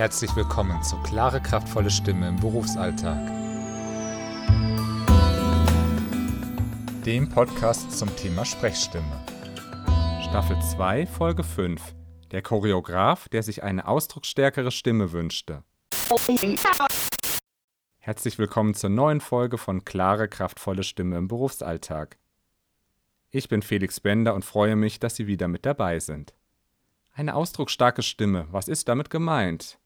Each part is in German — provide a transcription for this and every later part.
Herzlich willkommen zu Klare, kraftvolle Stimme im Berufsalltag. Dem Podcast zum Thema Sprechstimme. Staffel 2, Folge 5. Der Choreograf, der sich eine ausdrucksstärkere Stimme wünschte. Herzlich willkommen zur neuen Folge von Klare, kraftvolle Stimme im Berufsalltag. Ich bin Felix Bender und freue mich, dass Sie wieder mit dabei sind. Eine ausdrucksstarke Stimme, was ist damit gemeint?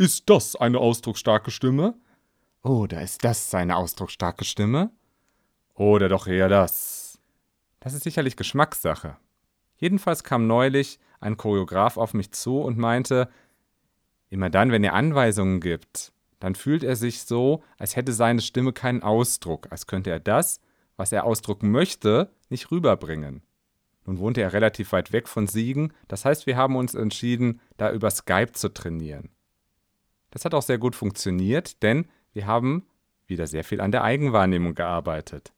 Ist das eine ausdrucksstarke Stimme? Oder ist das eine ausdrucksstarke Stimme? Oder doch eher das? Das ist sicherlich Geschmackssache. Jedenfalls kam neulich ein Choreograf auf mich zu und meinte, immer dann, wenn er Anweisungen gibt, dann fühlt er sich so, als hätte seine Stimme keinen Ausdruck, als könnte er das, was er ausdrucken möchte, nicht rüberbringen. Nun wohnte er relativ weit weg von Siegen, das heißt, wir haben uns entschieden, da über Skype zu trainieren. Das hat auch sehr gut funktioniert, denn wir haben wieder sehr viel an der Eigenwahrnehmung gearbeitet.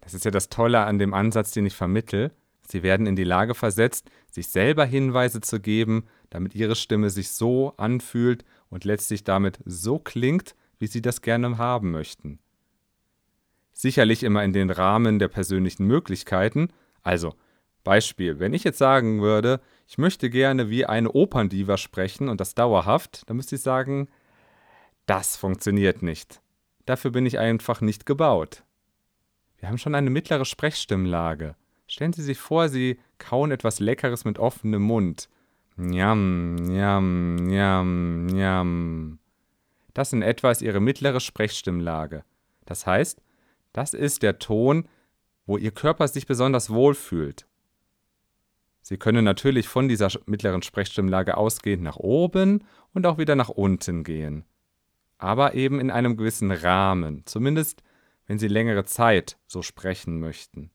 Das ist ja das Tolle an dem Ansatz, den ich vermittel. Sie werden in die Lage versetzt, sich selber Hinweise zu geben, damit ihre Stimme sich so anfühlt und letztlich damit so klingt, wie sie das gerne haben möchten. Sicherlich immer in den Rahmen der persönlichen Möglichkeiten, also Beispiel, wenn ich jetzt sagen würde, ich möchte gerne wie eine Operndiva sprechen und das dauerhaft, dann müsste ich sagen, das funktioniert nicht. Dafür bin ich einfach nicht gebaut. Wir haben schon eine mittlere Sprechstimmlage. Stellen Sie sich vor, Sie kauen etwas Leckeres mit offenem Mund. Njam, njam, njam, njam. Das in etwa ist Ihre mittlere Sprechstimmlage. Das heißt, das ist der Ton, wo Ihr Körper sich besonders wohl fühlt. Sie können natürlich von dieser mittleren Sprechstimmlage ausgehend nach oben und auch wieder nach unten gehen. Aber eben in einem gewissen Rahmen, zumindest wenn Sie längere Zeit so sprechen möchten.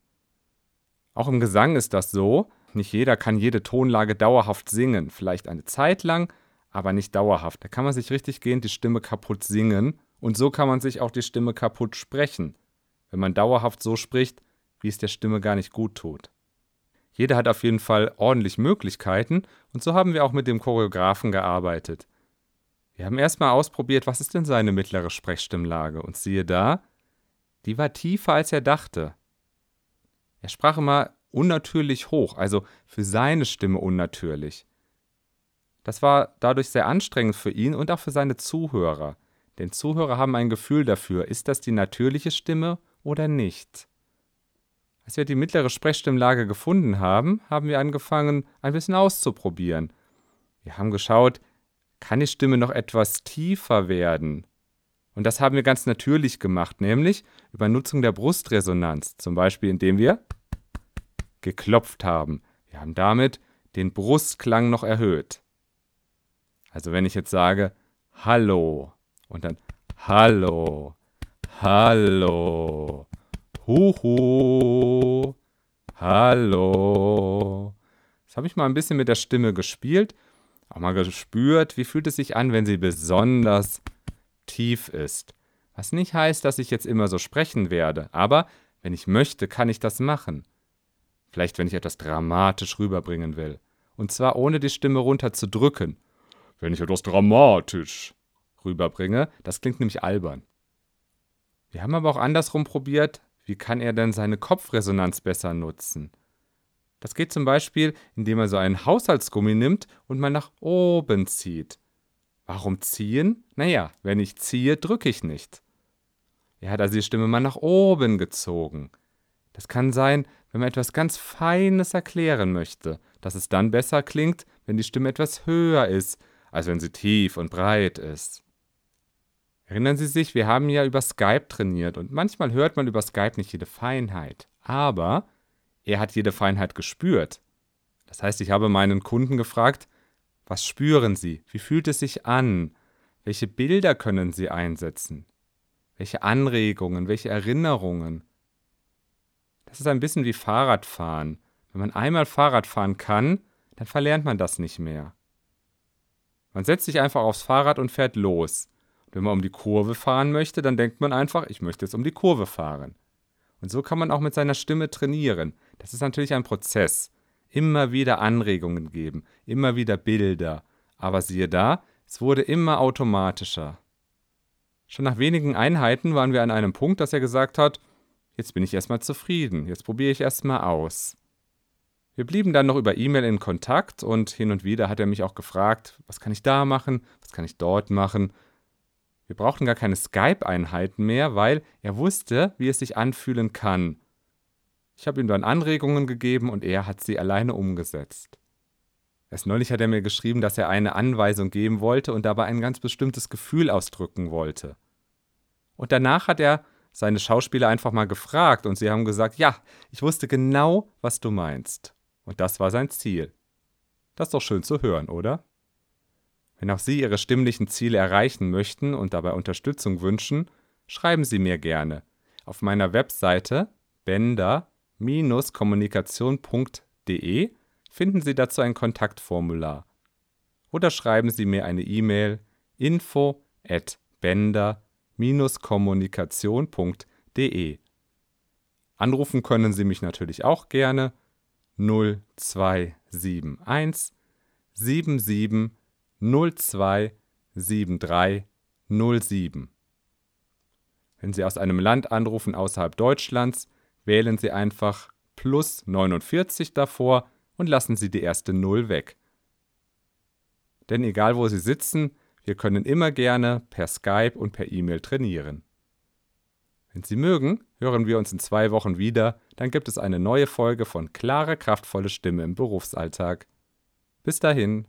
Auch im Gesang ist das so, nicht jeder kann jede Tonlage dauerhaft singen, vielleicht eine Zeit lang, aber nicht dauerhaft. Da kann man sich richtig gehend die Stimme kaputt singen und so kann man sich auch die Stimme kaputt sprechen, wenn man dauerhaft so spricht, wie es der Stimme gar nicht gut tut. Jeder hat auf jeden Fall ordentlich Möglichkeiten und so haben wir auch mit dem Choreografen gearbeitet. Wir haben erstmal ausprobiert, was ist denn seine mittlere Sprechstimmlage und siehe da, die war tiefer als er dachte. Er sprach immer unnatürlich hoch, also für seine Stimme unnatürlich. Das war dadurch sehr anstrengend für ihn und auch für seine Zuhörer, denn Zuhörer haben ein Gefühl dafür, ist das die natürliche Stimme oder nicht. Als wir die mittlere Sprechstimmlage gefunden haben, haben wir angefangen, ein bisschen auszuprobieren. Wir haben geschaut, kann die Stimme noch etwas tiefer werden? Und das haben wir ganz natürlich gemacht, nämlich über Nutzung der Brustresonanz, zum Beispiel indem wir geklopft haben. Wir haben damit den Brustklang noch erhöht. Also wenn ich jetzt sage Hallo und dann Hallo, Hallo, Huhu. Hallo. Das habe ich mal ein bisschen mit der Stimme gespielt, auch mal gespürt, wie fühlt es sich an, wenn sie besonders tief ist. Was nicht heißt, dass ich jetzt immer so sprechen werde, aber wenn ich möchte, kann ich das machen. Vielleicht, wenn ich etwas dramatisch rüberbringen will. Und zwar ohne die Stimme runterzudrücken. Wenn ich etwas dramatisch rüberbringe, das klingt nämlich albern. Wir haben aber auch andersrum probiert, wie kann er denn seine Kopfresonanz besser nutzen? Das geht zum Beispiel, indem er so einen Haushaltsgummi nimmt und mal nach oben zieht. Warum ziehen? Naja, wenn ich ziehe, drücke ich nicht. Er hat also die Stimme mal nach oben gezogen. Das kann sein, wenn man etwas ganz Feines erklären möchte, dass es dann besser klingt, wenn die Stimme etwas höher ist, als wenn sie tief und breit ist. Erinnern Sie sich, wir haben ja über Skype trainiert und manchmal hört man über Skype nicht jede Feinheit. Aber er hat jede Feinheit gespürt. Das heißt, ich habe meinen Kunden gefragt, was spüren Sie? Wie fühlt es sich an? Welche Bilder können Sie einsetzen? Welche Anregungen, welche Erinnerungen? Das ist ein bisschen wie Fahrradfahren. Wenn man einmal Fahrrad fahren kann, dann verlernt man das nicht mehr. Man setzt sich einfach aufs Fahrrad und fährt los. Wenn man um die Kurve fahren möchte, dann denkt man einfach, ich möchte jetzt um die Kurve fahren. Und so kann man auch mit seiner Stimme trainieren. Das ist natürlich ein Prozess. Immer wieder Anregungen geben, immer wieder Bilder. Aber siehe da, Es wurde immer automatischer. Schon nach wenigen Einheiten waren wir an einem Punkt, dass er gesagt hat, jetzt bin ich erstmal zufrieden, jetzt probiere ich erstmal aus. Wir blieben dann noch über E-Mail in Kontakt und hin und wieder hat er mich auch gefragt, was kann ich da machen, was kann ich dort machen. Wir brauchten gar keine Skype-Einheiten mehr, weil er wusste, wie es sich anfühlen kann. Ich habe ihm dann Anregungen gegeben und er hat sie alleine umgesetzt. Erst neulich hat er mir geschrieben, dass er eine Anweisung geben wollte und dabei ein ganz bestimmtes Gefühl ausdrücken wollte. Und danach hat er seine Schauspieler einfach mal gefragt und sie haben gesagt, ja, ich wusste genau, was du meinst. Und das war sein Ziel. Das ist doch schön zu hören, oder? Wenn auch Sie Ihre stimmlichen Ziele erreichen möchten und dabei Unterstützung wünschen, schreiben Sie mir gerne. Auf meiner Webseite bender-kommunikation.de finden Sie dazu ein Kontaktformular. Oder schreiben Sie mir eine E-Mail info at bender-kommunikation.de. Anrufen können Sie mich natürlich auch gerne 0271 77 02 73 07. Wenn Sie aus einem Land anrufen außerhalb Deutschlands, wählen Sie einfach plus 49 davor und lassen Sie die erste Null weg. Denn egal wo Sie sitzen, wir können immer gerne per Skype und per E-Mail trainieren. Wenn Sie mögen, hören wir uns in zwei Wochen wieder, dann gibt es eine neue Folge von Klare, kraftvolle Stimme im Berufsalltag. Bis dahin.